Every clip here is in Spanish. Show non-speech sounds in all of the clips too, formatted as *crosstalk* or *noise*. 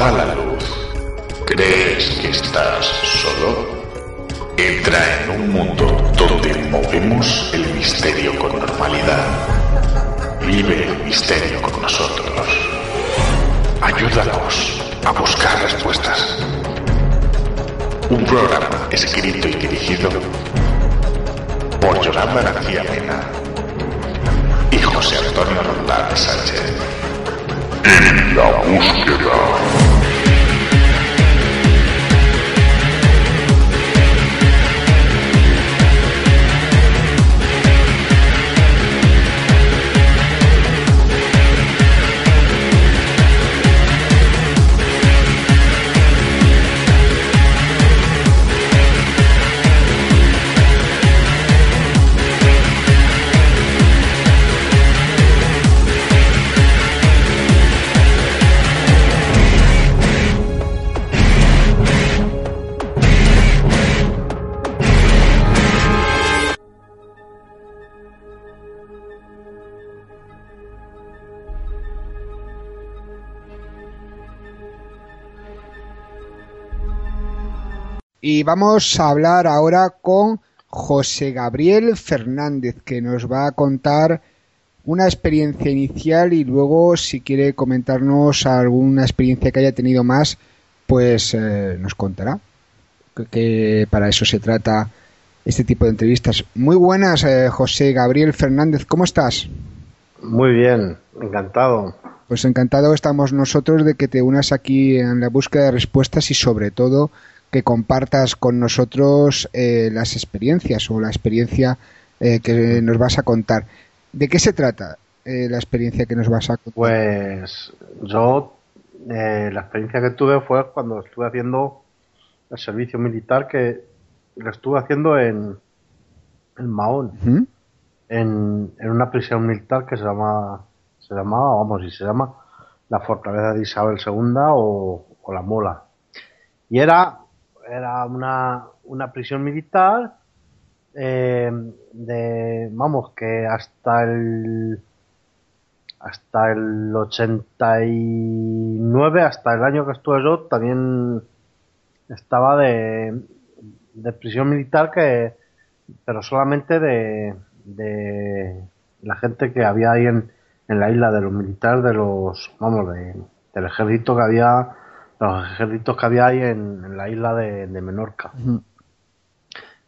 Apaga la luz. ¿Crees que estás solo? Entra en un mundo donde movemos el misterio con normalidad. Vive el misterio con nosotros. Ayúdanos a buscar respuestas. Un programa escrito y dirigido por Yolanda García Mena y José Antonio Roldán Sánchez. En la búsqueda. Y vamos a hablar ahora con José Gabriel Fernández, que nos va a contar una experiencia inicial y luego, si quiere comentarnos alguna experiencia que haya tenido más, pues eh, nos contará. Que, para eso se trata este tipo de entrevistas. Muy buenas, eh, José Gabriel Fernández, ¿cómo estás? Muy bien, encantado. Pues encantado estamos nosotros de que te unas aquí en la búsqueda de respuestas y sobre todo que compartas con nosotros eh, las experiencias o la experiencia eh, que nos vas a contar. ¿De qué se trata eh, la experiencia que nos vas a contar? Pues yo, la experiencia que tuve fue cuando estuve haciendo el servicio militar que lo estuve haciendo en, en Mahón, en, en, una prisión militar que se llama, se llamaba, vamos, y se llama la Fortaleza de Isabel II o, o la Mola. Y era era una, una prisión militar eh, de vamos que hasta el hasta el 89 hasta el año que estuve yo también estaba de, de prisión militar que pero solamente de, de la gente que había ahí en, en la isla de los militares de los vamos de, del ejército que había los ejércitos que había ahí en, la isla de, Menorca.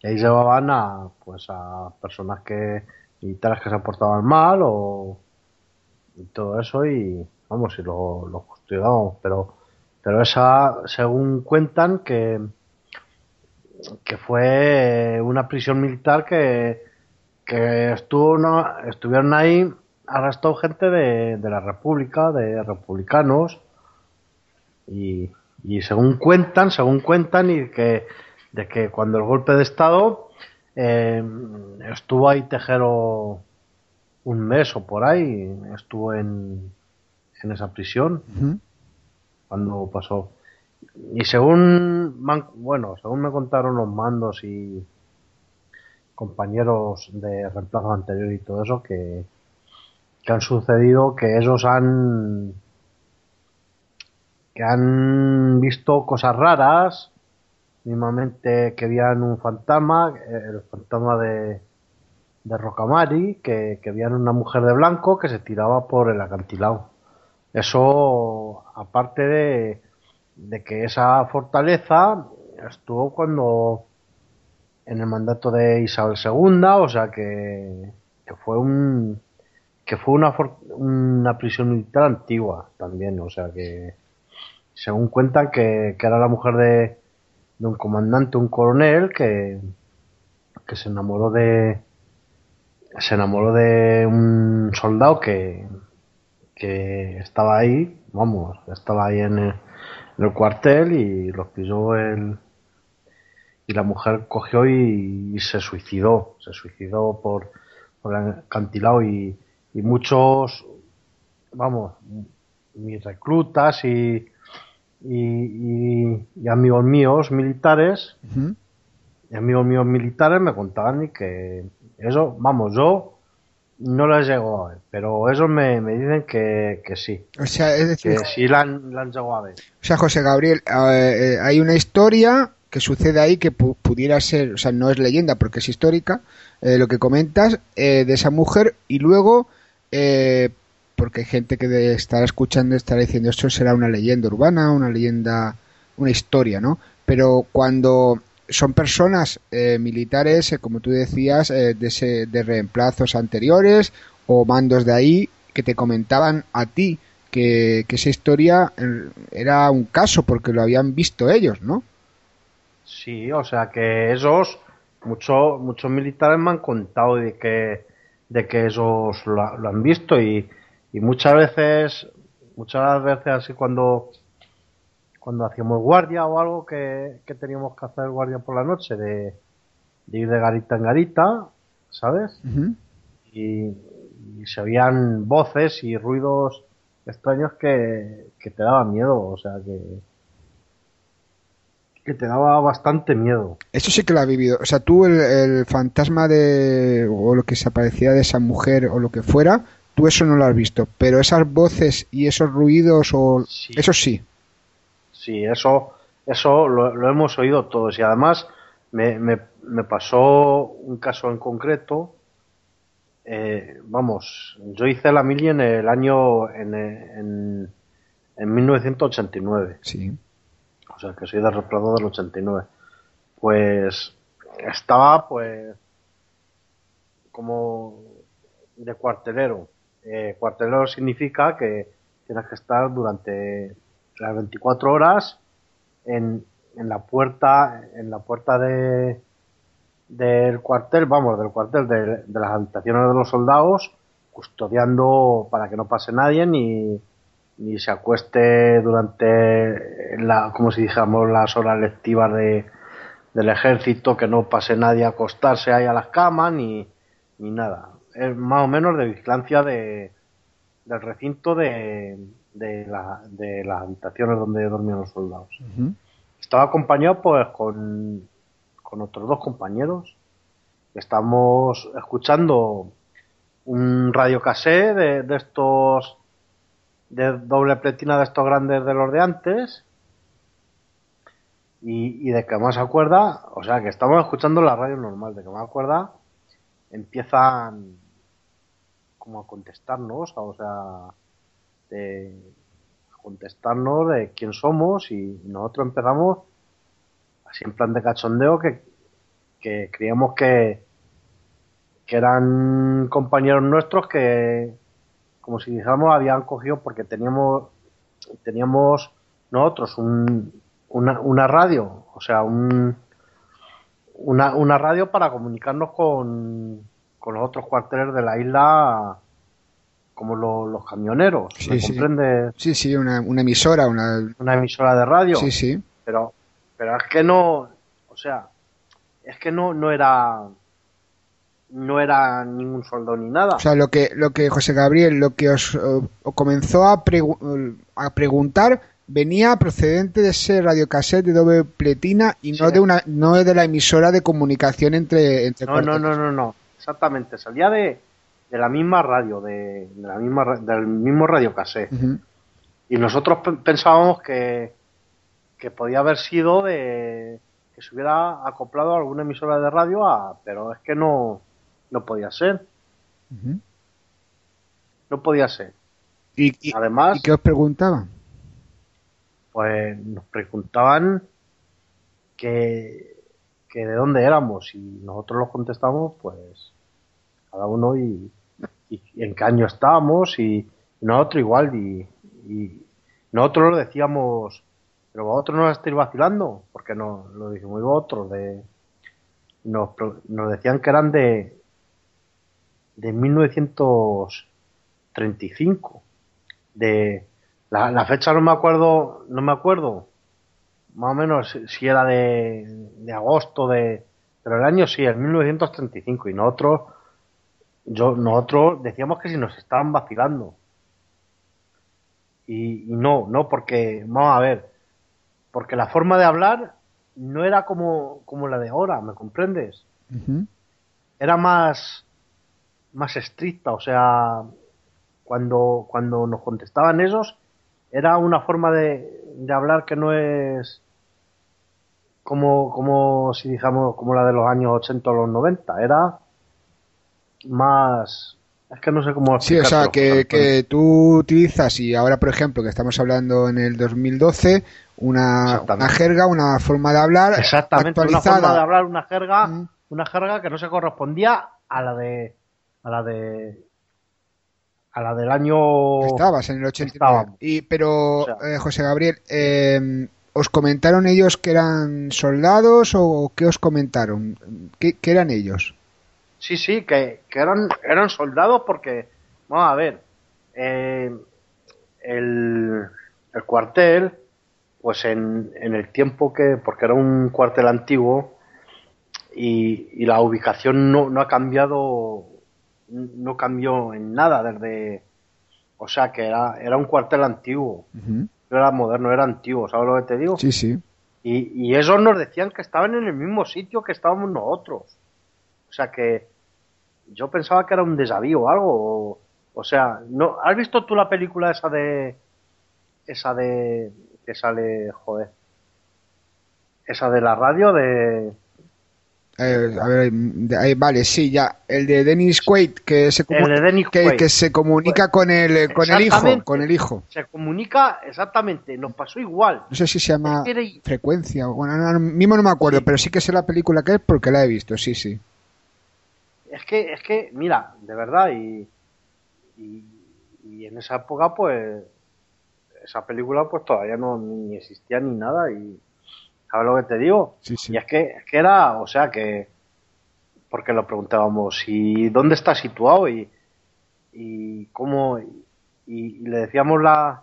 Y ahí llevaban a, pues, a personas que militares que se portaban mal o y todo eso y vamos, y lo, lo custodiábamos, pero pero esa, según cuentan, que, que fue una prisión militar que, que estuvo estuvieron ahí arrestado gente de, de la República, de republicanos, y, según cuentan, según cuentan, y que de que cuando el golpe de Estado eh, estuvo ahí Tejero un mes o por ahí, estuvo en, en esa prisión cuando pasó. Y según, bueno, según me contaron los mandos y compañeros de reemplazo anterior y todo eso, que, que han sucedido, que ellos han que han visto cosas raras, mismamente que veían un fantasma, el fantasma de, de Rocamari, que, que veían una mujer de blanco que se tiraba por el acantilado. Eso, aparte de, de que esa fortaleza estuvo cuando en el mandato de Isabel II, o sea que, que fue un que fue una, una prisión militar antigua también, o sea que según cuentan que, era la mujer de, un comandante, un coronel, que, que se enamoró de se enamoró de un soldado que, que estaba ahí, vamos, estaba ahí en el, cuartel y los pisó el y la mujer cogió y, se suicidó, se suicidó por, el acantilado y muchos, vamos, mis reclutas y, y, y- y amigos míos militares, y amigos míos militares me contaban y que eso, vamos, yo no les llegó a ver, pero ellos me, me dicen que, que sí, O sea, es decir, que sí la han, la han llegado a ver. O sea, José Gabriel, eh, eh, hay una historia que sucede ahí que pu- pudiera ser, o sea, no es leyenda porque es histórica, eh, lo que comentas eh, de esa mujer y luego, eh, porque hay gente que de estar escuchando estará diciendo esto será una leyenda urbana, una leyenda, una historia, ¿no? Pero cuando son personas eh, militares, eh, como tú decías, eh, de, ese- de reemplazos anteriores o mandos de ahí que te comentaban a ti que, esa historia era un caso porque lo habían visto ellos, ¿no? Sí, o sea que esos, muchos muchos militares me han contado de que, de que esos lo han visto y, y muchas veces, muchas veces así cuando, cuando hacíamos guardia o algo que, que teníamos que hacer guardia por la noche, de, de ir de garita en garita, ¿sabes? Y se oían voces y ruidos extraños que, que te daban miedo, o sea que que te daba bastante miedo. Eso sí que lo ha vivido. O sea, tú el, el fantasma de o lo que se aparecía de esa mujer o lo que fuera, tú eso no lo has visto, pero esas voces y esos ruidos o Sí. eso sí. Sí, eso eso lo, lo hemos oído todos y además me, me, me pasó un caso en concreto. eh, vamos, yo hice la mili en el año en, en, en 1989. Sí. o sea que soy del resplandor del 89 pues estaba pues como de cuartelero Eh, cuartelero significa que tienes que estar durante las 24 horas en, en la puerta en la puerta de del cuartel vamos del cuartel de, las habitaciones de los soldados custodiando para que no pase nadie ni ni se acueste durante la, como si dijéramos, las horas lectivas de, del ejército, que no pase nadie a acostarse ahí a las camas, ni nada. Es más o menos de vigilancia de, del recinto de, de, la- de las habitaciones donde dormían los soldados. Estaba acompañado pues con, con otros dos compañeros. Estamos escuchando un radio casé de, de estos de doble pletina de estos grandes de los de antes y, y de que más acuerda, o sea que estamos escuchando la radio normal, de que más acuerda empiezan como a contestarnos, o sea, de a contestarnos de quién somos y nosotros empezamos así en plan de cachondeo que, que creíamos que, que eran compañeros nuestros que como si dijéramos habían cogido porque teníamos teníamos nosotros un, una, una radio o sea un una, una radio para comunicarnos con, con los otros cuarteles de la isla como lo- los camioneros Sí, ¿me sí. comprendes? Sí, sí, una, una emisora, una... una emisora de radio Sí, sí. pero pero es que no o sea es que no no era no era ningún soldado ni nada O sea, lo que, lo que José Gabriel, lo que os, os comenzó a, pregu- a preguntar venía procedente de ese radiocassette de doble pletina y no de una, no de la emisora de comunicación entre, entre no no no no no exactamente salía de, de la misma radio de, de la misma del mismo radio casé Ujú. y nosotros pe- pensábamos que que podía haber sido de que se hubiera acoplado a alguna emisora de radio a, pero es que no no podía ser no podía ser ¿Y, y, además y qué os preguntaban? pues nos preguntaban que, que de dónde éramos y nosotros los contestamos pues cada uno y, y- y en qué año estábamos y, y nosotros igual y, y nosotros lo decíamos pero vosotros no estáis vacilando porque no lo dijimos vosotros de nos, nos decían que eran de de 1935. De la, fecha no me acuerdo, no me acuerdo. Más o menos si era de, de agosto de, pero el año sí, el 1935 y nosotros yo nosotros decíamos que si nos estaban vacilando. Y, y, no, no, porque, vamos a ver, porque la forma de hablar no era como, como la de ahora, ¿me comprendes? Uh -huh. Era más, más estricta, o sea, cuando, cuando nos contestaban esos, era una forma de, de hablar que no es como, como si dijamos, como la de los años 80 o los 90, era más es que no sé cómo Sí, o sea, que, que, tú utilizas, y ahora, por ejemplo, que estamos hablando en el 2012, una, una jerga, una forma de hablar Exactamente, actualizada. una forma de hablar, una jerga, mm. una jerga que no se correspondía a la de a la de a la del año estabas en el 89 y pero o sea, eh, José Gabriel eh, os comentaron ellos que eran soldados o qué os comentaron qué, qué eran ellos Sí, sí, que, que, eran, eran soldados porque, vamos a ver, eh, el, el, cuartel, pues en, en, el tiempo que, porque era un cuartel antiguo y, y la ubicación no, no, ha cambiado, no cambió en nada desde, o sea que era, era un cuartel antiguo, uh -huh. no era moderno, era antiguo, ¿sabes lo que te digo? Sí, sí. Y, y ellos nos decían que estaban en el mismo sitio que estábamos nosotros. O sea que yo pensaba que era un desavío o algo. O, o, sea, no, ¿has visto tú la película esa de. esa de. que sale. joder. esa de la radio de. Eh, a ver, ahí, vale, sí, ya. El de Dennis Quaid, que se, de que, se comunica con el, con el hijo. Con el hijo. Se comunica, exactamente, nos pasó igual. No sé si se llama Frecuencia, bueno, no, mismo no me acuerdo, sí. pero sí que sé la película que es porque la he visto, sí, sí es que, es que, mira, de verdad, y, y, y, en esa época, pues, esa película, pues todavía no ni existía ni nada, y ¿sabes lo que te digo? Sí, sí. Y es que, es que era, o sea, que, porque lo preguntábamos, ¿y dónde está situado? Y, y cómo, y, y le decíamos la,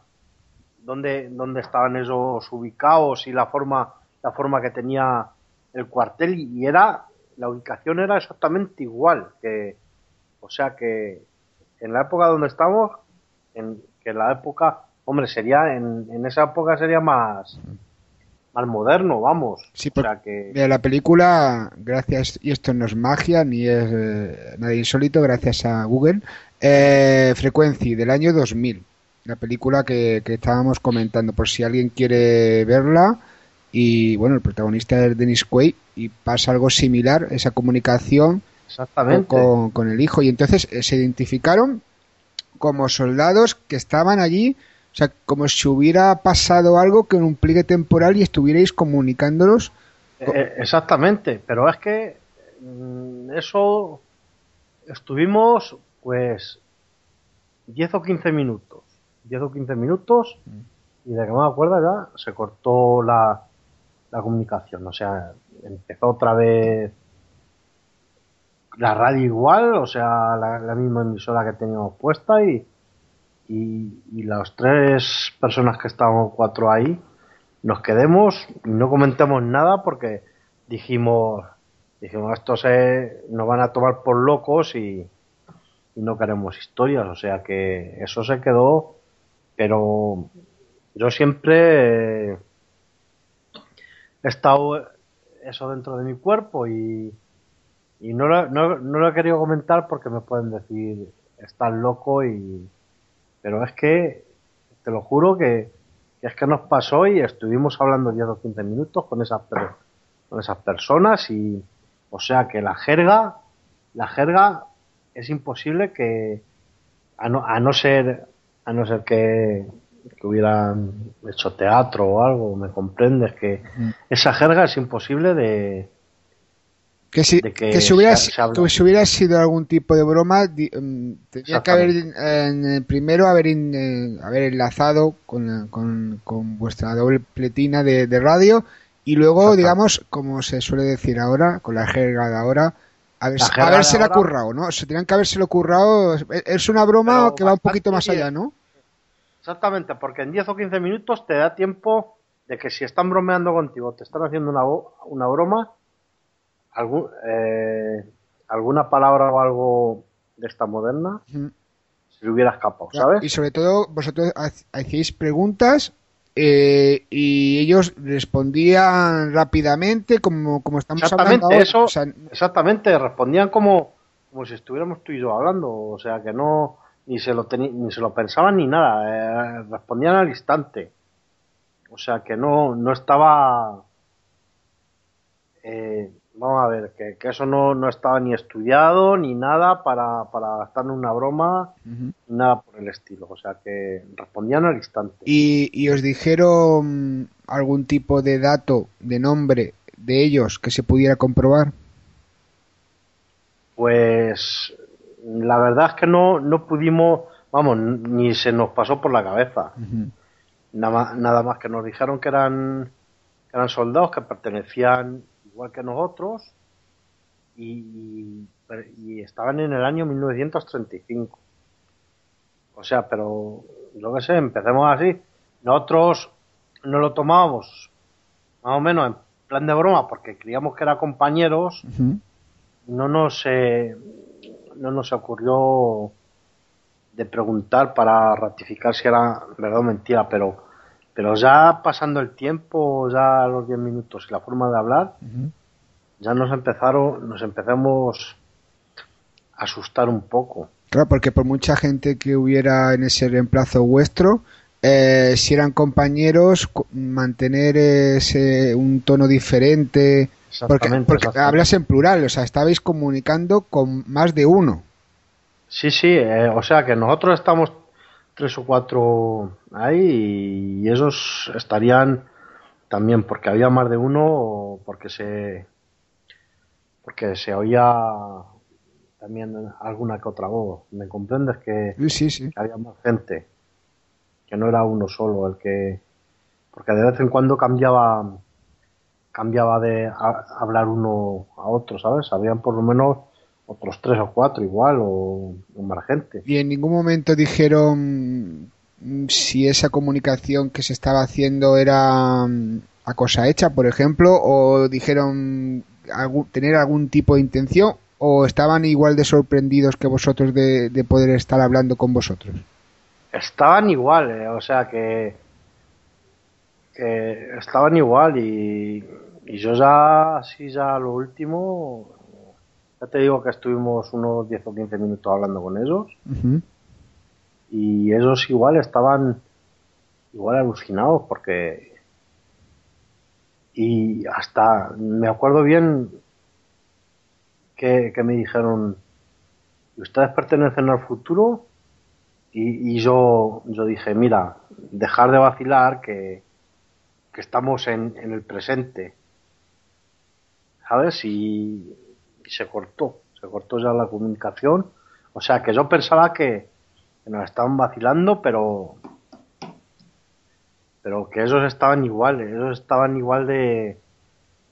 dónde, dónde estaban esos ubicados y la forma, la forma que tenía el cuartel, y era la ubicación era exactamente igual que o sea que en la época donde estamos en que en la época hombre sería en, en esa época sería más más moderno vamos. Sí, o sea que mira, la película gracias y esto no es magia ni es eh, nada insólito gracias a Google eh, Frequency del año 2000 la película que, que estábamos comentando por si alguien quiere verla y bueno, el protagonista es Dennis Quaid y pasa algo similar, esa comunicación con, con, el hijo. Y entonces eh, se identificaron como soldados que estaban allí, sea, como si hubiera pasado algo que en un pliegue temporal y estuvierais comunicándolos. Eh, exactamente, pero es que mm, eso estuvimos pues 10 o 15 minutos, 10 o 15 minutos y de que me acuerdo ya se cortó la, la comunicación. O sea, empezó otra vez la radio igual, o sea, la, la misma emisora que teníamos puesta y, y, y, las tres personas que estábamos cuatro ahí nos quedemos y no comentemos nada porque dijimos, dijimos, esto se nos van a tomar por locos y, no queremos historias, o sea que eso se quedó, pero yo siempre... He estado eso dentro de mi cuerpo y, y no, lo, no, no, lo he querido comentar porque me pueden decir estás loco y pero es que te lo juro que, que es que nos pasó y estuvimos hablando 10 o 15 minutos con esas con esas personas y o sea que la jerga la jerga es imposible que a no, a no ser a no ser que que hubieran hecho teatro o algo, me comprendes que mm. esa jerga es imposible de que si, de que, que si hubiera, se, se que si hubiera sido algún tipo de broma di, um, tenía que haber eh, primero haber, in, eh, haber enlazado con, con, con, vuestra doble pletina de, de radio y luego digamos como se suele decir ahora con la jerga de ahora A, ver, La currado, ¿no? Se tenían que habérselo currado. Es- Es una broma Pero que va un poquito más allá. ¿no? Exactamente, porque en 10 o 15 minutos te da tiempo de que si están bromeando contigo, te están haciendo una, una broma, algún, eh, alguna palabra o algo de esta moderna, Ujú. se le hubiera escapado, ¿sabes? Y sobre todo, vosotros ha- hacíais preguntas eh, y ellos respondían rápidamente, como, como estamos Exactamente, hablando ahora. eso, O sea, exactamente, respondían como, como si estuviéramos tú y yo hablando, o sea que no, ni se lo ni se lo pensaban ni nada, eh, respondían al instante. O sea que no, no estaba, eh, vamos a ver, que, que eso no, no estaba ni estudiado ni nada para, para estar en una broma, nada por el estilo. O sea que respondían al instante. y, y os dijeron algún tipo de dato, de nombre de ellos que se pudiera comprobar. Pues la verdad es que no, no pudimos, vamos, ni se nos pasó por la cabeza. Nada más, nada más que nos dijeron que eran, que eran soldados que pertenecían igual que nosotros y, y estaban en el año 1935. O sea, pero yo qué sé, empecemos así. Nosotros no lo tomábamos más o menos en plan de broma porque creíamos que eran compañeros no nos eh, no nos ocurrió de preguntar para ratificar si era verdad o mentira, pero pero ya pasando el tiempo, ya los 10 minutos y la forma de hablar, ya nos empezaron, nos empezamos a asustar un poco. Claro, porque por mucha gente que hubiera en ese reemplazo vuestro, eh, si eran compañeros, co- mantener ese, un tono diferente, porque, hablas en plural, o sea, estabais comunicando con más de uno. Sí, sí, eh, o sea que nosotros estamos tres o cuatro ahí y esos estarían también porque había más de uno o porque se porque se oía también alguna que otra voz. ¿Me comprendes que, Sí, sí, sí. que había más gente? Que no era uno solo el que porque de vez en cuando cambiaba cambiaba de a- hablar uno a otro, ¿sabes? Habían por lo menos otros tres o cuatro igual o, o más gente. Y en ningún momento dijeron si esa comunicación que se estaba haciendo era mm, a cosa hecha, por ejemplo, o dijeron algún- tener algún tipo de intención, o estaban igual de sorprendidos que vosotros de, de poder estar hablando con vosotros. Estaban igual, eh, o sea que, que estaban igual y, y yo ya, así ya lo último, ya te digo que estuvimos unos 10 o 15 minutos hablando con ellos Ujú. y ellos igual estaban igual alucinados porque y hasta me acuerdo bien que, que me dijeron "¿Y ustedes pertenecen al futuro y, y yo yo dije mira dejar de vacilar que, que estamos en, en el presente sabes y, se cortó se cortó ya la comunicación o sea que yo pensaba que, nos estaban vacilando, pero pero que ellos estaban igual, ellos estaban igual de,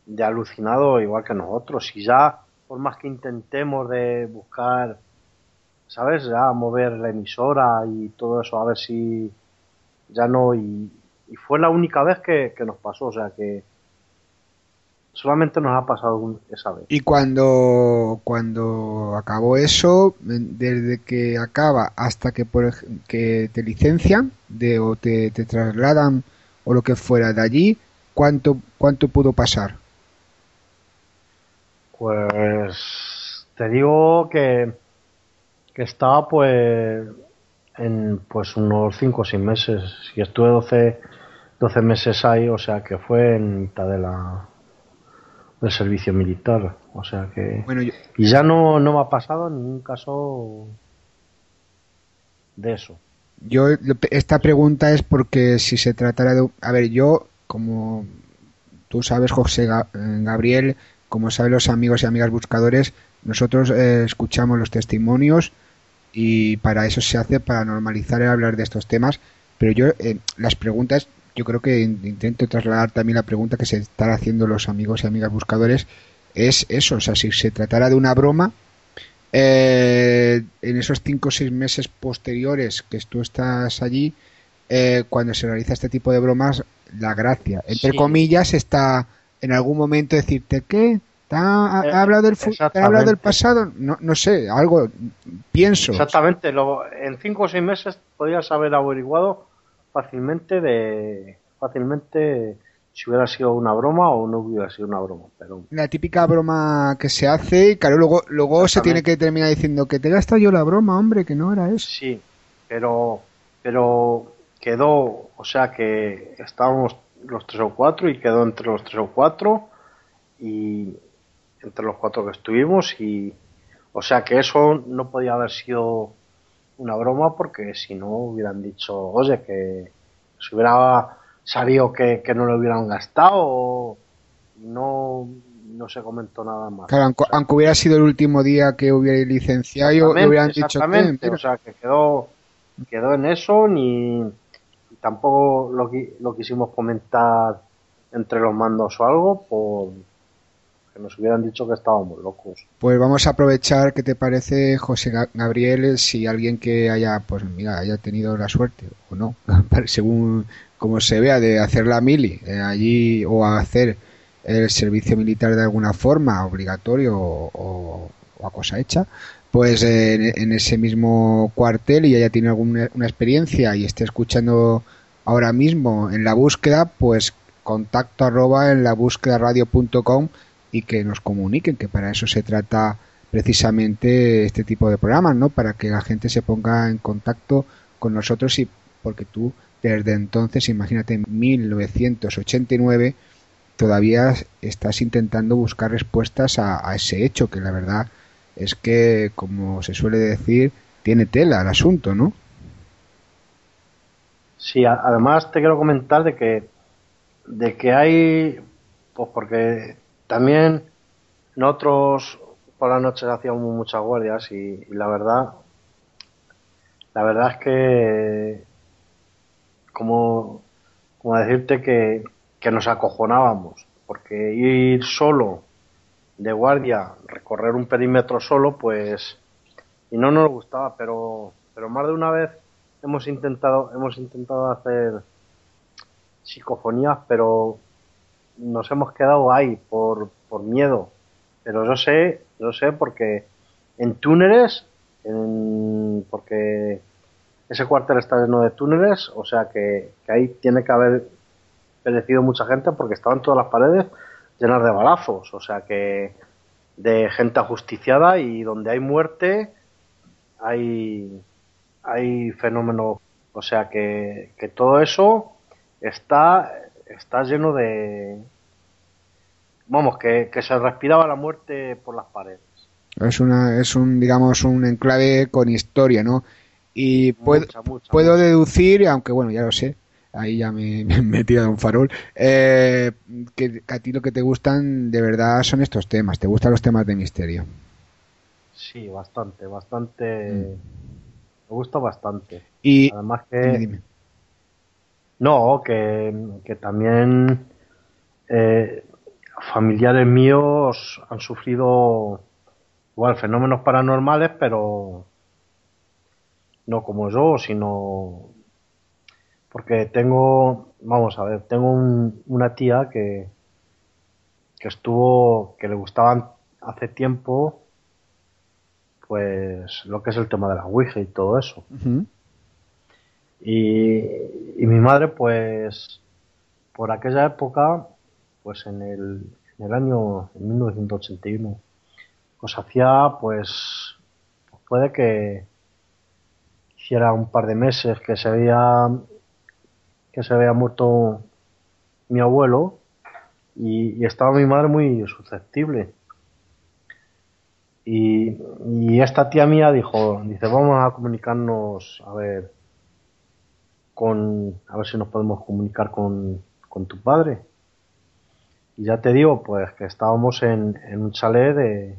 de alucinado igual que nosotros. Y ya, por más que intentemos de buscar, ¿sabes? Ya mover la emisora y todo eso, a ver si ya no. Y, y fue la única vez que, que nos pasó, o sea que solamente nos ha pasado un- esa vez. Y cuando, cuando acabó eso, desde que acaba hasta que, por, que te licencian de, o te, te trasladan o lo que fuera de allí, ¿cuánto, cuánto pudo pasar? Pues te digo que, que estaba pues en pues unos 5 o 6 meses. Y estuve 12, 12 meses ahí, o sea que fue en mitad de la del servicio militar. O sea que. Bueno, yo, Y ya no, no me ha pasado ningún caso de eso. yo esta pregunta es porque si se tratara de... A ver, yo, como tú sabes, José eh, Gabriel, como saben los amigos y amigas buscadores, nosotros eh, escuchamos los testimonios y para eso se hace para normalizar el hablar de estos temas. Pero yo, eh, las preguntas, yo creo que in- intento trasladar también la pregunta que se están haciendo los amigos y amigas buscadores, es eso, o sea, si se tratara de una broma, eh, en esos cinco o seis meses posteriores que tú estás allí, eh, cuando se realiza este tipo de bromas, la gracia, entre comillas, está en algún momento decirte que ha, Eh, hablado del, ha hablado del pasado, no, no sé, algo pienso. Exactamente, lo- en cinco o seis meses podrías haber averiguado fácilmente de fácilmente si hubiera sido una broma o no hubiera sido una broma, pero La típica broma que se hace, y claro, luego, luego se tiene que terminar diciendo que te he gastado yo la broma, hombre, que no era eso. sí, pero pero quedó, o sea que estábamos los tres o cuatro y quedó entre los tres o cuatro y entre los cuatro que estuvimos y o sea que eso no podía haber sido una broma porque si no hubieran dicho, oye, que se hubiera sabido que, que no lo hubieran gastado y no, no se comentó nada más. Claro, aunque, aunque hubiera sido el último día que hubiera licenciado, le hubieran dicho que, Exactamente, mira, o sea que quedó, quedó en eso ni y tampoco lo, lo quisimos comentar entre los mandos o algo por nos hubieran dicho que estábamos locos. pues vamos a aprovechar, ¿qué te parece, José Ga- Gabriel, si alguien que haya, pues mira, haya tenido la suerte o no, *laughs* según como se vea, de hacer la mili eh, allí o hacer el servicio militar de alguna forma, obligatorio o, a cosa hecha, pues eh, en, en ese mismo cuartel y haya tenido alguna una experiencia y esté escuchando ahora mismo en la búsqueda, pues contacto arroba en la búsqueda radio.com y que nos comuniquen, que para eso se trata precisamente este tipo de programas, ¿no? Para que la gente se ponga en contacto con nosotros y porque tú desde entonces, imagínate, en 1989 todavía estás intentando buscar respuestas a, ese hecho, que la verdad es que, como se suele decir, tiene tela el asunto, ¿no? Sí, además te quiero comentar de que de que hay pues porque también nosotros por las noches hacíamos muchas guardias y, la verdad la verdad es que como como decirte que, que nos acojonábamos porque ir solo de guardia recorrer un perímetro solo pues y no nos gustaba pero pero más de una vez hemos intentado hemos intentado hacer psicofonías pero nos hemos quedado ahí por, por miedo. Pero yo sé yo sé porque en túneles en- porque ese cuartel está lleno de túneles o sea que, que ahí tiene que haber perecido mucha gente porque estaban todas las paredes llenas de balazos o sea que de gente ajusticiada y donde hay muerte hay hay fenómenos, o sea que, que todo eso está, está lleno de, vamos, que, que se respiraba la muerte por las paredes. Es una, es un, digamos, un enclave con historia, ¿no? Y puedo, Mucha, mucha, puedo mucha. deducir, aunque bueno, ya lo sé, ahí ya me, *laughs* me he tirado un farol, eh, que, que a ti lo que te gustan de verdad son estos temas, te gustan los temas de misterio. Sí, bastante, bastante, me gusta bastante. Y, Además que, dime, dime. No, que, también eh, familiares míos han sufrido igual fenómenos paranormales, pero no como yo, sino porque tengo, vamos a ver, tengo un- una tía que, que estuvo, que le gustaban hace tiempo, pues lo que es el tema de la Ouija y todo eso. Y, mi madre, pues, por aquella época, pues en el, en el año en 1981, pues hacía, pues, puede que hiciera un par de meses que se había, que se había muerto mi abuelo y, y estaba mi madre muy susceptible. Y, y esta tía mía dijo, dice, vamos a comunicarnos, a ver, con, a ver si nos podemos comunicar con, con tu padre. Y ya te digo, pues que estábamos en, en un chalet de,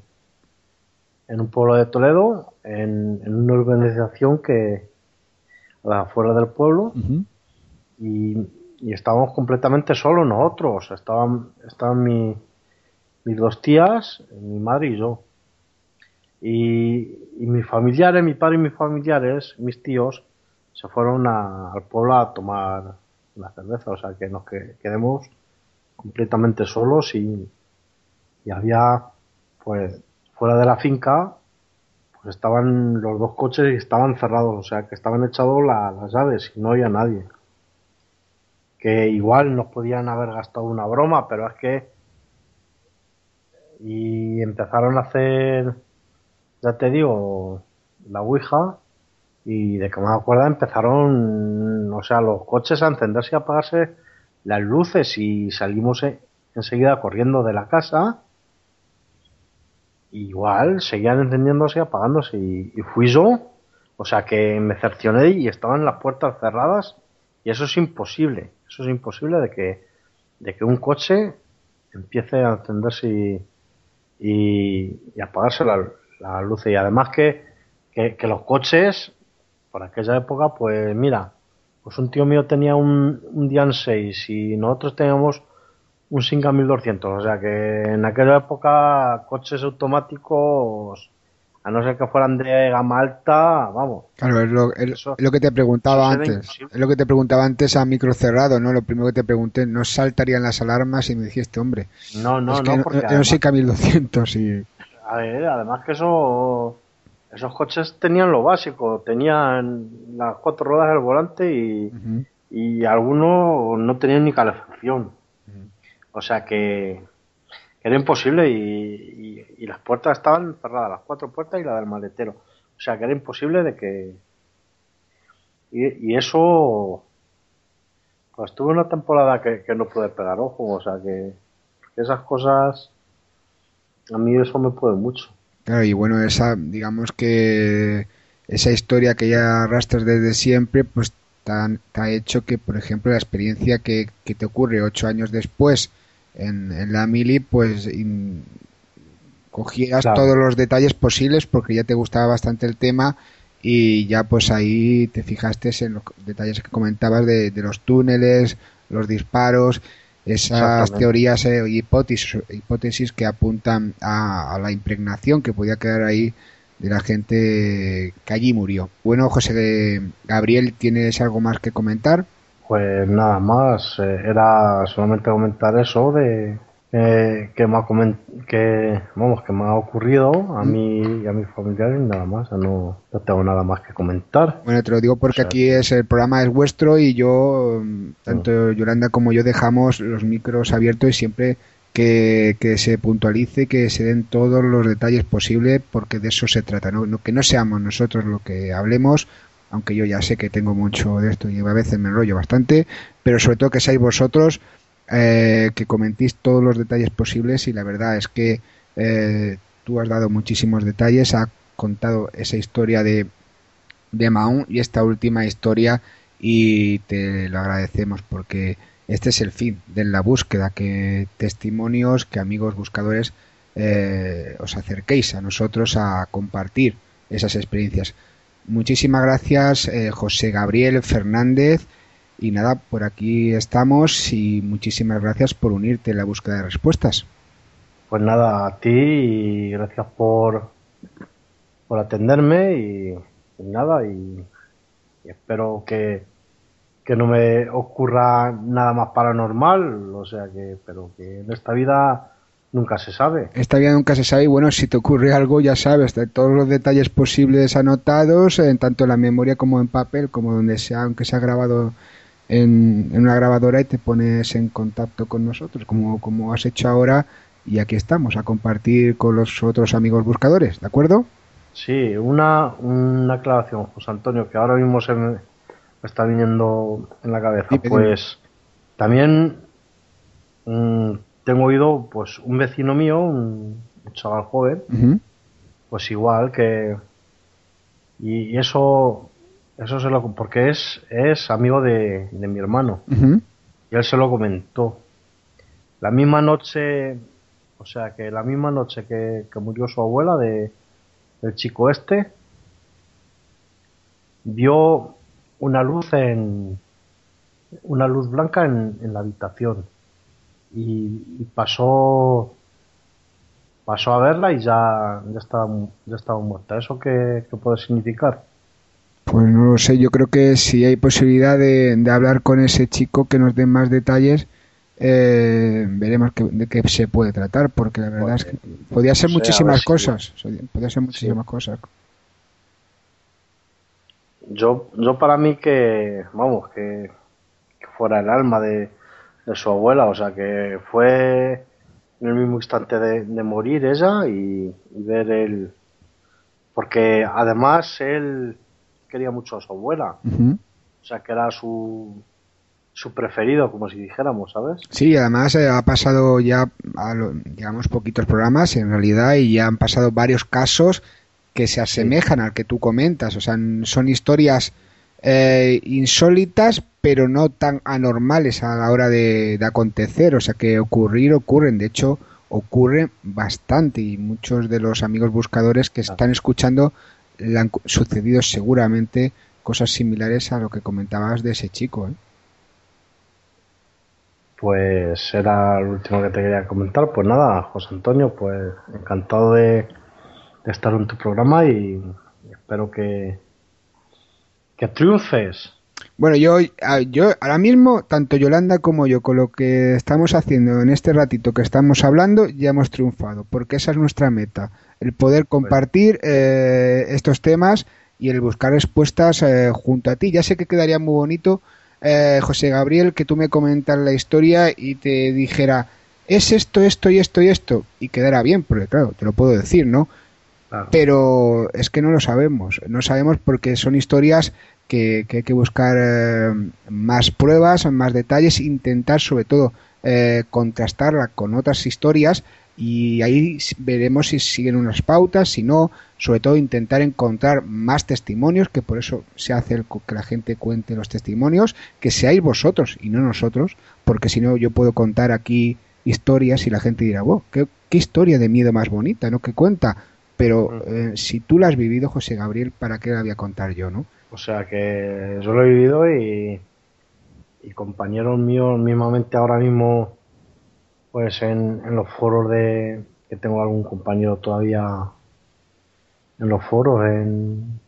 en un pueblo de Toledo, en, en una urbanización que, a las afueras del pueblo, y, y estábamos completamente solos nosotros. Estaban, estaban mi, mis dos tías, mi madre y yo. Y, y mis familiares, mi padre y mis familiares, mis tíos, se fueron a- al pueblo a tomar una cerveza, o sea que nos que- quedemos completamente solos y, había, pues, fuera de la finca, pues estaban los dos coches y estaban cerrados, o sea que estaban echados la- las llaves y no había nadie. Que igual nos podían haber gastado una broma, pero es que y empezaron a hacer, ya te digo, la Ouija y de que me acuerdo empezaron, o sea, los coches a encenderse y apagarse las luces y salimos enseguida corriendo de la casa. Igual seguían encendiéndose y apagándose y, y fui yo, o sea que me cercioné y estaban las puertas cerradas y eso es imposible, eso es imposible de que, de que un coche empiece a encenderse y, y, apagarse la, la luz. Y además que, que los coches, por aquella época, pues mira, pues un tío mío tenía un, un Dian 6 y nosotros teníamos un Singa 1200. O sea que en aquella época coches automáticos, a no ser que fueran de gama alta, vamos. Claro, es lo, es Eso- lo que te preguntaba antes. Es lo que te preguntaba antes a micro cerrado, ¿no? Lo primero que te pregunté, ¿no saltarían las alarmas? Y me dijiste, hombre, No, no, es que no, porque no además- sé K1200 y... A ver, además que eso, esos coches tenían lo básico, tenían las cuatro ruedas del volante y, y algunos no tenían ni calefacción. O sea que, era imposible y, y- y las puertas estaban cerradas, las cuatro puertas y la del maletero. O sea que era imposible de que... Y, y eso... Pues tuve una temporada que, que no pude pegar ojo, o sea que, que esas cosas... A mí eso me puede mucho. Claro, y bueno, esa, digamos que esa historia que ya arrastras desde siempre, pues te, ha hecho que, por ejemplo, la experiencia que, que te ocurre ocho años después en, en la mili, pues in- cogieras Claro. todos los detalles posibles porque ya te gustaba bastante el tema y ya pues ahí te fijaste en los detalles que comentabas de, de los túneles, los disparos, esas teorías e hipótesis, hipótesis que apuntan a, a la impregnación que podía quedar ahí de la gente que allí murió. Bueno, José Gabriel, ¿tienes algo más que comentar? Pues nada más, eh, era solamente comentar eso de eh, que me ha que vamos que me ha ocurrido a mí y a mis familiares nada más, no, no tengo nada más que comentar. Bueno, te lo digo porque O sea, aquí es el programa es vuestro y yo, mm, tanto Yolanda como yo dejamos los micros abiertos y siempre que, que se puntualice, que se den todos los detalles posibles porque de eso se trata, ¿no? No- que no seamos nosotros lo que hablemos, aunque yo ya sé que tengo mucho de esto y a veces me enrollo bastante, pero sobre todo que seáis vosotros eh, que comentéis todos los detalles posibles y la verdad es que eh, tú has dado muchísimos detalles, has contado esa historia de, de Mahón y esta última historia y te lo agradecemos porque este es el fin de la búsqueda, que testimonios, que amigos buscadores eh, os acerquéis a nosotros a compartir esas experiencias. Muchísimas gracias eh, José Gabriel Fernández y nada, por aquí estamos y muchísimas gracias por unirte en la búsqueda de respuestas. Pues nada, a ti y gracias por por atenderme y, y nada y, y espero que que no me ocurra nada más paranormal, o sea que pero que en esta vida nunca se sabe. Esta vida nunca se sabe y bueno, si te ocurre algo ya sabes, de todos los detalles posibles anotados, en tanto en la memoria como en papel, como donde sea, aunque sea grabado en, en una grabadora y te pones en contacto con nosotros, como, como has hecho ahora y aquí estamos, a compartir con los otros amigos buscadores, ¿de acuerdo? Sí, una, una aclaración, José Antonio, que ahora mismo se me, está viniendo en la cabeza. Pues también mm, tengo oído pues un vecino mío, un, chaval joven, pues igual que y, y eso eso se lo porque es es amigo de, de mi hermano y él se lo comentó la misma noche o sea que la misma noche que, que murió su abuela de del chico este vio una luz en una luz blanca en, en la habitación y, y pasó pasó a verla y ya, ya, estaba, ya estaba muerta. ¿Eso qué, puede significar? Pues no lo sé, yo creo que si hay posibilidad de, de hablar con ese chico que nos dé más detalles, eh, veremos de qué se puede tratar, porque la verdad es que podía ser muchísimas cosas, podía ser muchísimas cosas. Yo, yo para mí que, vamos, que, fuera el alma de, su abuela, o sea, que fue en el mismo instante de, morir ella y, ver el... Porque además él quería mucho a su abuela, o sea, que era su, su preferido, como si dijéramos, ¿sabes? Sí, además eh, ha pasado ya, a digamos, poquitos programas en realidad y ya han pasado varios casos que se asemejan al que tú comentas. O sea, son historias eh, insólitas, pero no tan anormales a la hora de, acontecer. O sea, que ocurrir ocurren. De hecho, ocurre bastante y muchos de los amigos buscadores que están escuchando le han sucedido seguramente cosas similares a lo que comentabas de ese chico. ¿eh? Pues era lo último que te quería comentar. Pues nada, José Antonio, pues encantado de, estar en tu programa y espero que, que triunfes. Bueno, yo, yo ahora mismo, tanto Yolanda como yo, con lo que estamos haciendo en este ratito que estamos hablando, ya hemos triunfado, porque esa es nuestra meta, el poder compartir eh, estos temas y el buscar respuestas eh, junto a ti. Ya sé que quedaría muy bonito, eh, José Gabriel, que tú me comentas la historia y te dijera, es esto, esto y esto y esto, y quedará bien, porque claro, te lo puedo decir, ¿no? Pero es que no lo sabemos. No sabemos porque son historias que, hay que buscar eh, más pruebas, más detalles, intentar sobre todo eh, contrastarla con otras historias y ahí veremos si siguen unas pautas, si no, sobre todo intentar encontrar más testimonios, que por eso se hace que la gente cuente los testimonios, que seáis vosotros y no nosotros, porque si no yo puedo contar aquí historias y la gente dirá, wow, qué, qué historia de miedo más bonita, ¿no? Que cuenta pero eh, si tú lo has vivido, José Gabriel, ¿para qué la voy a contar yo, no? O sea que yo lo he vivido y, y compañeros míos mismamente ahora mismo, pues en, los foros de que tengo algún compañero todavía en los foros, en,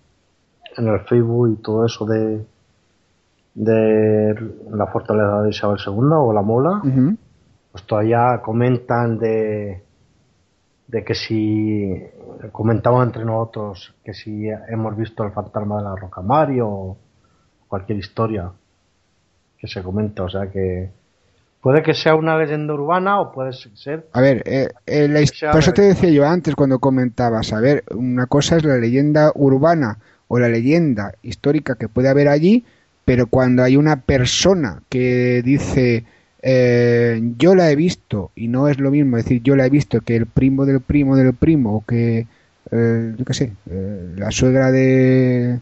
en el Facebook y todo eso de, de la fortaleza de Isabel II o la Mola, pues todavía comentan de de que si comentaba entre nosotros que si hemos visto el fantasma de la Roca Mario o cualquier historia que se comenta, o sea que puede que sea una leyenda urbana o puede ser a ver eh, eh, por eso te decía yo antes cuando comentabas a ver una cosa es la leyenda urbana o la leyenda histórica que puede haber allí pero cuando hay una persona que dice eh, yo la he visto y no es lo mismo decir yo la he visto que el primo del primo del primo o que eh, yo qué sé eh, la suegra de,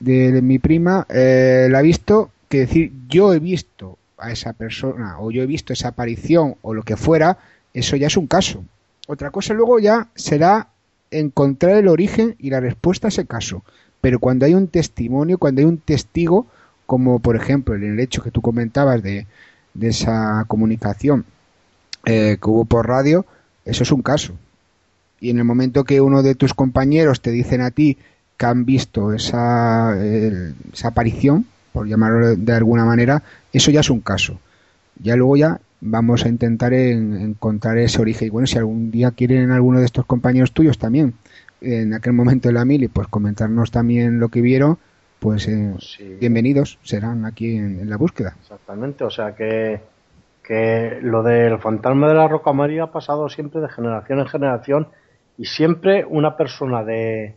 de, mi prima la ha visto que decir yo he visto a esa persona o yo he visto esa aparición o lo que fuera eso ya es un caso. Otra cosa luego ya será encontrar el origen y la respuesta a ese caso. Pero cuando hay un testimonio cuando hay un testigo como por ejemplo el hecho que tú comentabas de de esa comunicación eh, que hubo por radio, eso es un caso. Y en el momento que uno de tus compañeros te dicen a ti que han visto esa, esa aparición, por llamarlo de alguna manera, eso ya es un caso. Ya luego ya vamos a intentar encontrar ese origen. Y bueno, si algún día quieren alguno de estos compañeros tuyos también, en aquel momento de la mili, pues comentarnos también lo que vieron, pues, eh, pues bienvenidos serán aquí en, la búsqueda. Exactamente, o sea que, que lo del fantasma de la Roca María ha pasado siempre de generación en generación y siempre una persona de,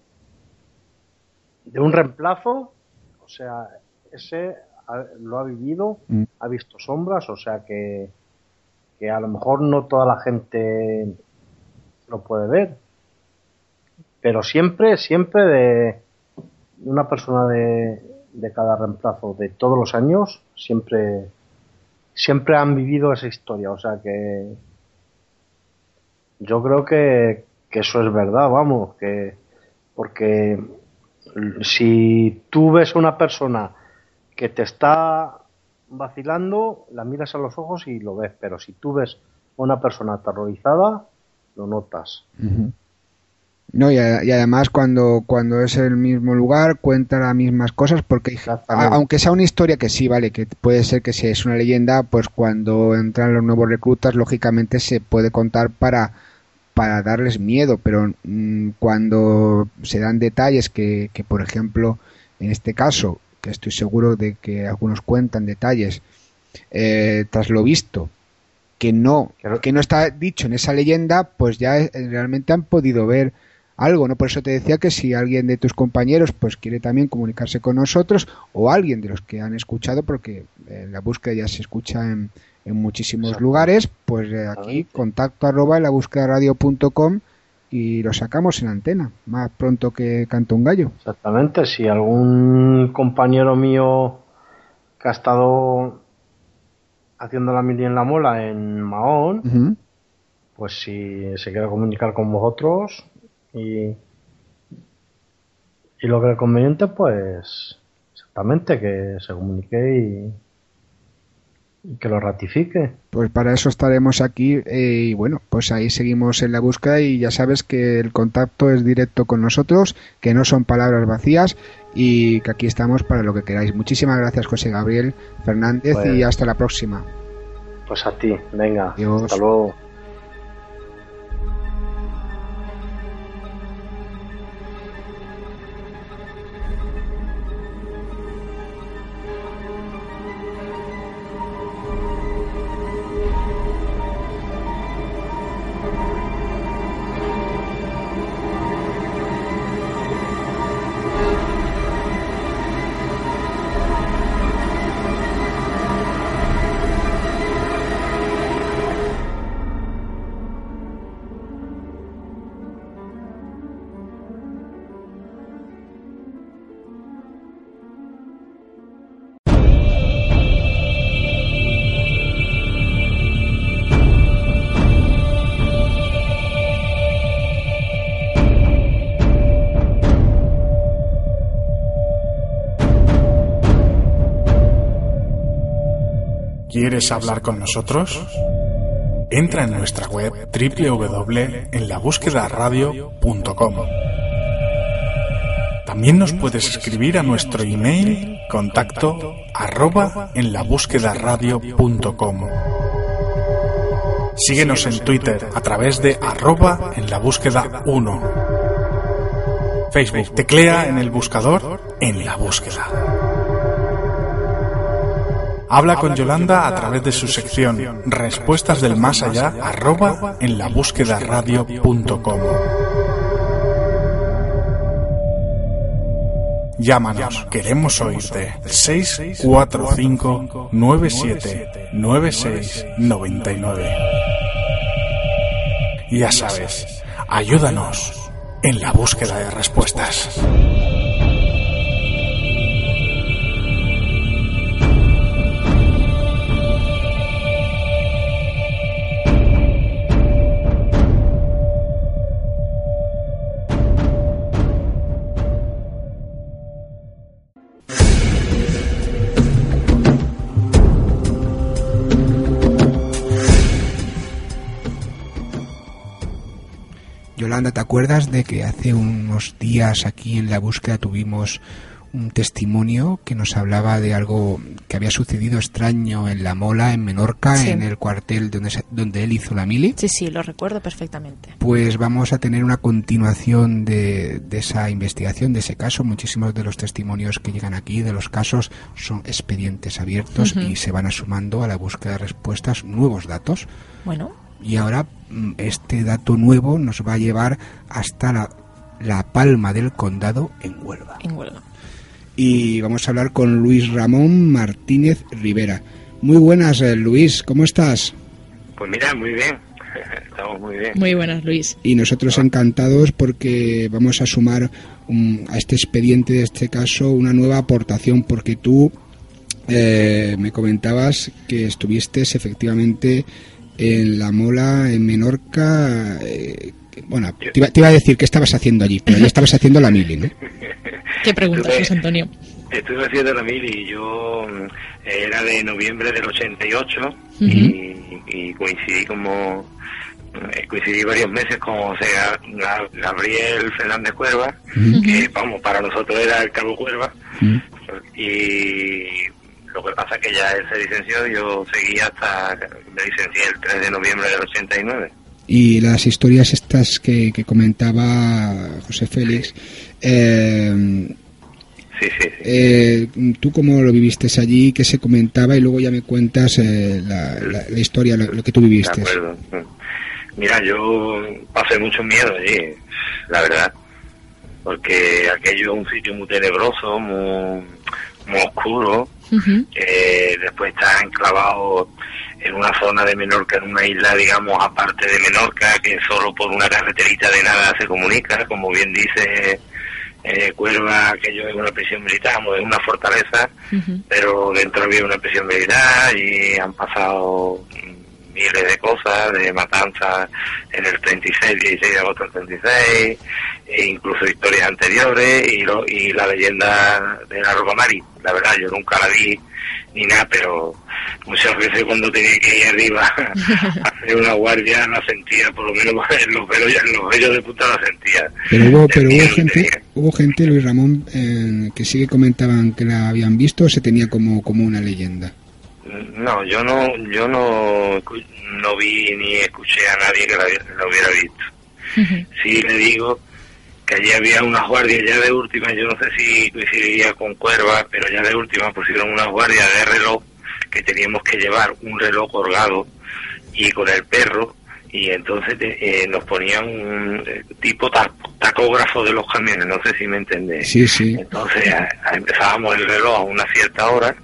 de un reemplazo, o sea, ese lo ha vivido, mm. ha visto sombras, o sea que, que a lo mejor no toda la gente lo puede ver, pero siempre, siempre de una persona de, de cada reemplazo de todos los años siempre siempre han vivido esa historia, o sea que yo creo que, que eso es verdad, vamos, que porque si tú ves a una persona que te está vacilando, la miras a los ojos y lo ves, pero si tú ves a una persona aterrorizada, lo notas. No, y, además cuando, cuando es el mismo lugar cuenta las mismas cosas porque aunque sea una historia que sí, vale, que puede ser que sea es una leyenda, pues cuando entran los nuevos reclutas lógicamente se puede contar para para darles miedo, pero mm, cuando se dan detalles que, que, por ejemplo, en este caso, que estoy seguro de que algunos cuentan detalles eh, tras lo visto, que no, que no está dicho en esa leyenda, pues ya eh, realmente han podido ver algo, ¿no? Por eso te decía que si alguien de tus compañeros pues quiere también comunicarse con nosotros o alguien de los que han escuchado, porque eh, la búsqueda ya se escucha en, en muchísimos lugares, pues eh, aquí contacto arroba en la búsqueda radio.com y lo sacamos en antena, más pronto que canta un gallo. Exactamente, si algún compañero mío que ha estado haciendo la mili en la mola en Mahón, pues si se quiere comunicar con vosotros, y, y lo que es conveniente, pues exactamente que se comunique y, que lo ratifique. Pues para eso estaremos aquí eh, y bueno, pues ahí seguimos en la búsqueda y ya sabes que el contacto es directo con nosotros, que no son palabras vacías y que aquí estamos para lo que queráis. Muchísimas gracias José Gabriel Fernández y pues hasta la próxima. Pues a ti, venga, hasta luego. ¿Quieres hablar con nosotros? Entra en nuestra web www.enlabúsquedaradio.com. También nos puedes escribir a nuestro email contacto arroba en Síguenos en Twitter a través de arroba en la búsqueda 1. Facebook teclea en el buscador en la búsqueda. Habla con Yolanda a través de su sección Respuestas del Más Allá arroba en la búsqueda radio.com. Llámanos, queremos oírte. 645 97 96 99. Ya sabes, ayúdanos en la búsqueda de respuestas. ¿Te acuerdas de que hace unos días aquí en la búsqueda tuvimos un testimonio que nos hablaba de algo que había sucedido extraño en La Mola, en Menorca, en el cuartel donde, donde él hizo la mili. Sí, sí, lo recuerdo perfectamente. Pues vamos a tener una continuación de, esa investigación, de ese caso. Muchísimos de los testimonios que llegan aquí, de los casos, son expedientes abiertos y se van asumando a la búsqueda de respuestas nuevos datos. Bueno. Y ahora mm, este dato nuevo nos va a llevar hasta la, la Palma del Condado en Huelva. En Huelva. Y vamos a hablar con Luis Ramón Martínez Rivera. Muy buenas, eh, Luis, ¿cómo estás? Pues mira, muy bien. *laughs* Estamos muy bien. Muy buenas, Luis. Y nosotros encantados porque vamos a sumar a este expediente de este caso una nueva aportación porque tú eh, me comentabas que estuviste efectivamente en La Mola, en Menorca. Eh, bueno, te iba, a decir qué estabas haciendo allí, pero ya estabas haciendo la mili, ¿no? *laughs* ¿Qué preguntas, José Antonio? Estuve haciendo la mili yo eh, era de noviembre del 88 y, y coincidí como eh, coincidí varios meses con o sea, Gabriel Fernández Cuerva, que vamos, para nosotros era el Cabo Cuerva, y lo que pasa es que ya él se licenció, yo seguí hasta, me licencié el 3 de noviembre del 89. Y las historias estas que, que comentaba José Félix, eh, Sí, sí, Eh, ¿Tú cómo lo viviste allí? ¿Qué se comentaba? Y luego ya me cuentas eh, la, la, historia, lo, que tú viviste. De acuerdo. Mira, yo pasé mucho miedo allí, la verdad. Porque aquello es un sitio muy tenebroso, muy, muy oscuro. Eh, después está enclavado en una zona de Menorca, en una isla, digamos, aparte de Menorca, que solo por una carreterita de nada se comunica, como bien dice eh, Cuerva, aquello es una prisión militar, es una fortaleza, pero dentro había una prisión militar y han pasado miles de cosas, de matanzas en el 36, 16 de agosto del 36, e incluso historias anteriores y, lo, y la leyenda de la Rocamari. La verdad, yo nunca la vi ni nada, pero muchas veces cuando tenía que ir arriba *laughs* a hacer una guardia la sentía, por lo menos *laughs* en los velos, en los vellos de puta la sentía. Pero hubo, pero hubo gente, hubo gente, Luis Ramón, eh, que sí que comentaban que la habían visto o se tenía como, como una leyenda. No, yo no, yo no, no vi ni escuché a nadie que la, hubiera visto. Sí le digo que allí había unas guardias ya de última, yo no sé si coincidiría con Cuerva, pero ya de última pusieron unas guardias de reloj que teníamos que llevar un reloj colgado y con el perro y entonces eh, nos ponían un eh, tipo tacógrafo de los camiones, no sé si me entendés. Sí, sí. Entonces empezábamos el reloj a una cierta hora,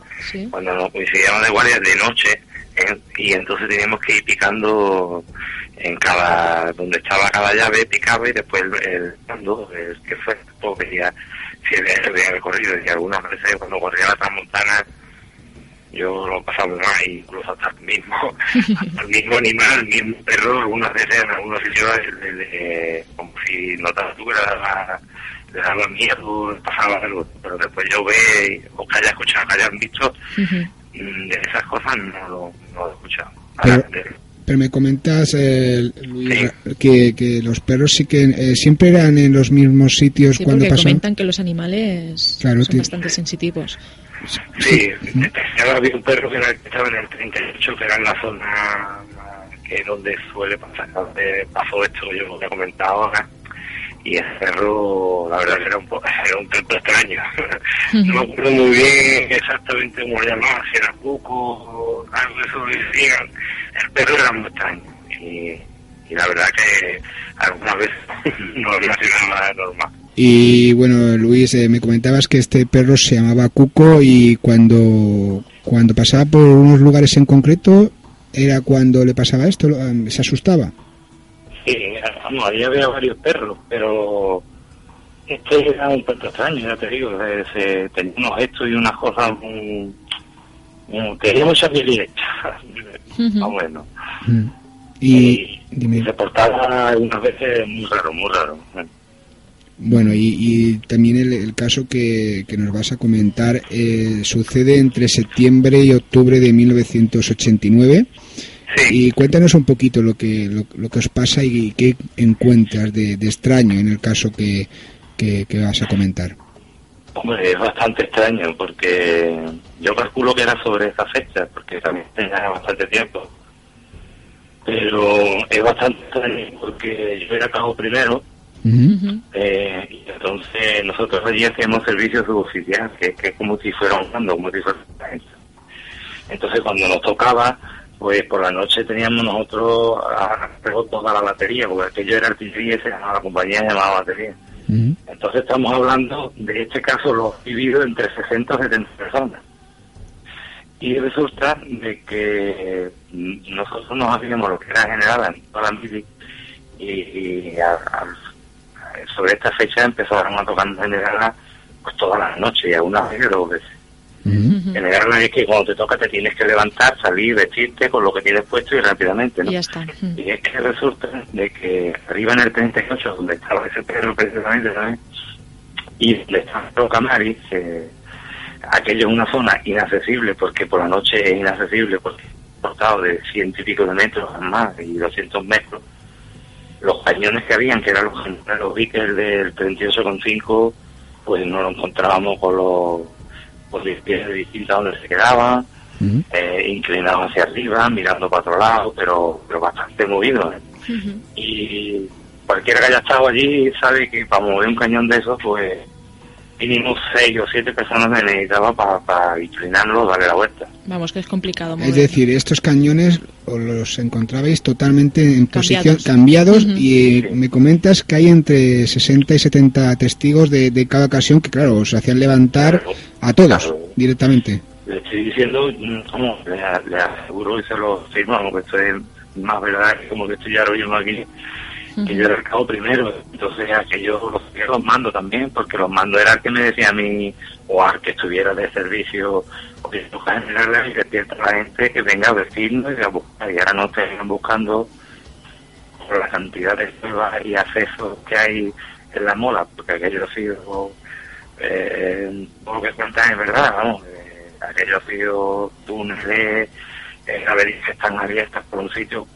cuando nos coincidíamos de guardia de noche, y entonces teníamos que ir picando en cada donde estaba cada llave picaba y después el, mando el que fue pues veía si había recorrido. Y algunas veces cuando corría la transmontana yo lo pasaba más incluso hasta el mismo el mismo animal el mismo perro algunas veces en algunos sitios como si notabas tú que daba, miedo pasaba algo pero después yo ve o que haya escuchado que hayan visto mm, de esas cosas no lo, no he escuchado. Pero me comentas, eh, Luis, que, que, los perros sí que eh, siempre eran en los mismos sitios sí, cuando porque comentan que los animales son bastante sensitivos. Sí, había un perro que, estaba en el 38, que era en la zona que donde suele pasar, donde pasó esto, yo lo he comentado acá y el perro, la verdad, era un, *laughs* era un tanto extraño. no me acuerdo muy bien exactamente cómo se llamaba, si era Cuco, algo de eso decían. El perro era muy extraño. Y, la verdad que algunas veces *laughs* no había sido nada normal. Y bueno, Luis, eh, me comentabas que este perro se llamaba Cuco y cuando, cuando pasaba por unos lugares en concreto, ¿era cuando le pasaba esto? ¿Se asustaba? Sí, vamos, ahí había varios perros, pero este era un perro extraño, ya te digo, se, tenía unos gestos y unas cosas muy, tenía mucha piel uh bueno. Mm. Y, se portaba algunas veces muy raro, muy raro. Bueno, y, también el, caso que, que, nos vas a comentar eh, sucede entre septiembre y octubre de 1989 y cuéntanos un poquito lo que, lo, que os pasa y qué encuentras de, extraño en el caso que, que, vas a comentar. Hombre, es bastante extraño porque yo calculo que era sobre esa fecha, porque también tenía bastante tiempo. Pero es bastante extraño porque yo era cabo primero eh, y entonces nosotros allí hacíamos servicios suboficiales, que, que es como si fuera un mando, como si fuera Entonces cuando nos tocaba pues por la noche teníamos nosotros a, toda la batería, porque aquello era artillería y se llamaba la compañía llamaba batería. Entonces estamos hablando de este caso lo vivido entre 60 y 70 personas. Y resulta de que nosotros nos hacíamos lo que era general en toda la y, sobre esta fecha empezaron a tocar en general pues todas las noches y algunas veces veces. En general es que cuando te toca te tienes que levantar, salir, vestirte con lo que tienes puesto y rápidamente, ¿no? Y ya está. Y es que resulta de que arriba en el 38, donde estaba ese perro precisamente también, y donde estaba el Camari, aquello es una zona inaccesible porque por la noche es inaccesible porque es portado de ciento y pico de metros más y 200 metros los cañones que habían, que eran los, los del 38,5, pues no lo encontrábamos con los, con pies distintas donde se quedaban, eh, inclinados hacia arriba, mirando para otro lado, pero, pero bastante movidos. ¿eh? Y cualquiera que haya estado allí sabe que para mover un cañón de esos, pues mínimo seis o siete personas me necesitaba para, para inclinarlo, darle la vuelta. Vamos, que es complicado. Es decir, estos cañones los encontrabais totalmente en posición cambiados y me comentas que hay entre 60 y 70 testigos de, de cada ocasión que, claro, os hacían levantar a todos directamente. Le estoy diciendo, como le, aseguro y se lo firmo, que esto es más verdad que como que estoy ya yo aquí que yo era el primero, entonces aquello los, los mando también, porque los mando era el que me decía a mí, o al que estuviera de servicio, o que general y despierta a la gente que venga a vestirnos y a buscar, y ahora no estén buscando por la cantidad de pruebas y accesos que hay en la mola, porque aquello ha sido, eh, por lo que cuentan es verdad, vamos, eh, aquello ha sido túneles, eh, que están abiertas por un sitio,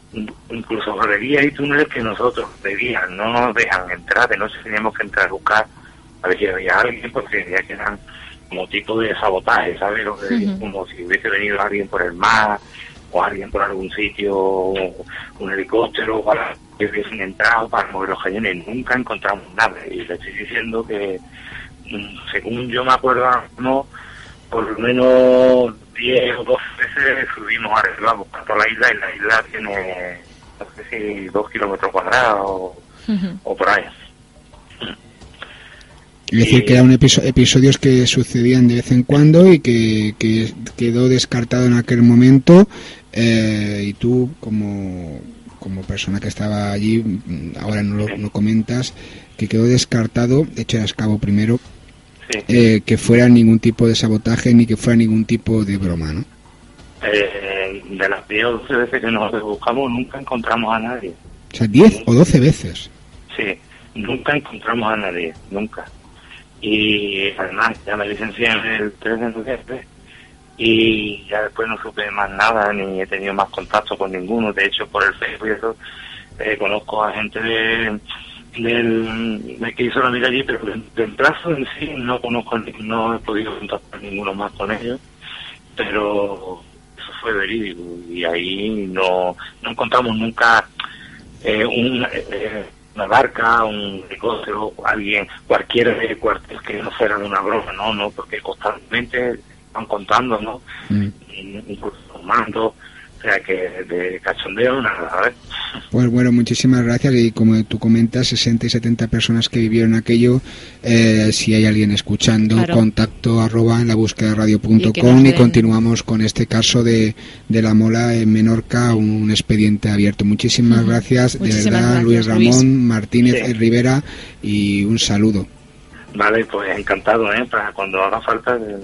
incluso galerías y túneles que nosotros debían, no nos dejan entrar, de no sé teníamos que entrar a buscar a ver si había alguien, porque decía que eran como tipo de sabotaje, ¿sabes? Como si hubiese venido alguien por el mar o alguien por algún sitio, un helicóptero, para que hubiesen entrado para mover los cañones. Nunca encontramos nada. Y le estoy diciendo que, mm, según yo me acuerdo, no, por lo menos 10 o 12 veces subimos arriba buscando la isla y la isla tiene, no sé si 2 kilómetros cuadrados o, por ahí. Es decir, que eran episodios que sucedían de vez en cuando y que, quedó descartado en aquel momento eh, y tú como, como persona que estaba allí, ahora no lo no comentas, que quedó descartado, de hecho eras cabo primero, eh, que fuera ningún tipo de sabotaje ni que fuera ningún tipo de broma, ¿no? Eh, de las 10 o 12 veces que nos buscamos nunca encontramos a nadie. O sea, 10 o 12 veces. Sí, nunca encontramos a nadie, nunca. Y además ya me licencié en el 3 de noviembre y ya después no supe más nada ni he tenido más contacto con ninguno. De hecho, por el Facebook y eso, eh, conozco a gente de del, que hizo la vida allí, pero del, plazo en sí no conozco, no he podido contactar ninguno más con ellos, pero fue verídico y ahí no, no encontramos nunca eh, eh, una barca, un helicóptero, alguien, cualquiera de cuartel que no fuera de una broma, no, no, porque constantemente van contando, ¿no? Mm. Incluso mando o sea que de cachondeo nada, ¿eh? Pues bueno, muchísimas gracias y como tú comentas, 60 y 70 personas que vivieron aquello, eh, si hay alguien escuchando, contacto arroba en la búsqueda radio.com y, continuamos con este caso de, de la mola en Menorca, un, expediente abierto. Muchísimas gracias, de verdad, Luis Ramón Martínez Rivera y un saludo. Vale, pues encantado, ¿eh? Para cuando haga falta, eh,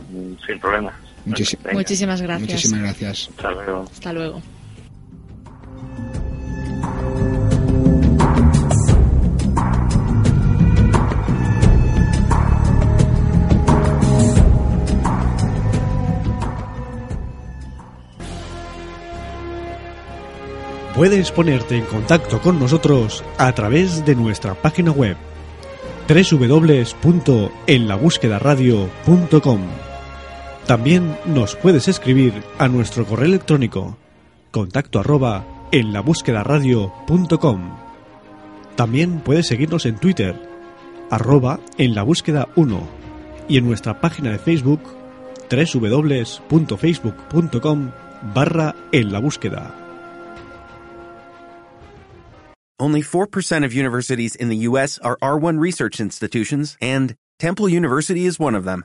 sin problema. Muchísimas gracias. Muchísimas gracias. Hasta luego. Hasta luego. Puedes ponerte en contacto con nosotros a través de nuestra página web www.enlabúsquedaradio.com también nos puedes escribir a nuestro correo electrónico contacto arroba en la búsqueda También puedes seguirnos en Twitter arroba en la búsqueda 1 y en nuestra página de Facebook www.facebook.com barra en la búsqueda. Only 4% of universities in the US are R1 research institutions and Temple University is one of them.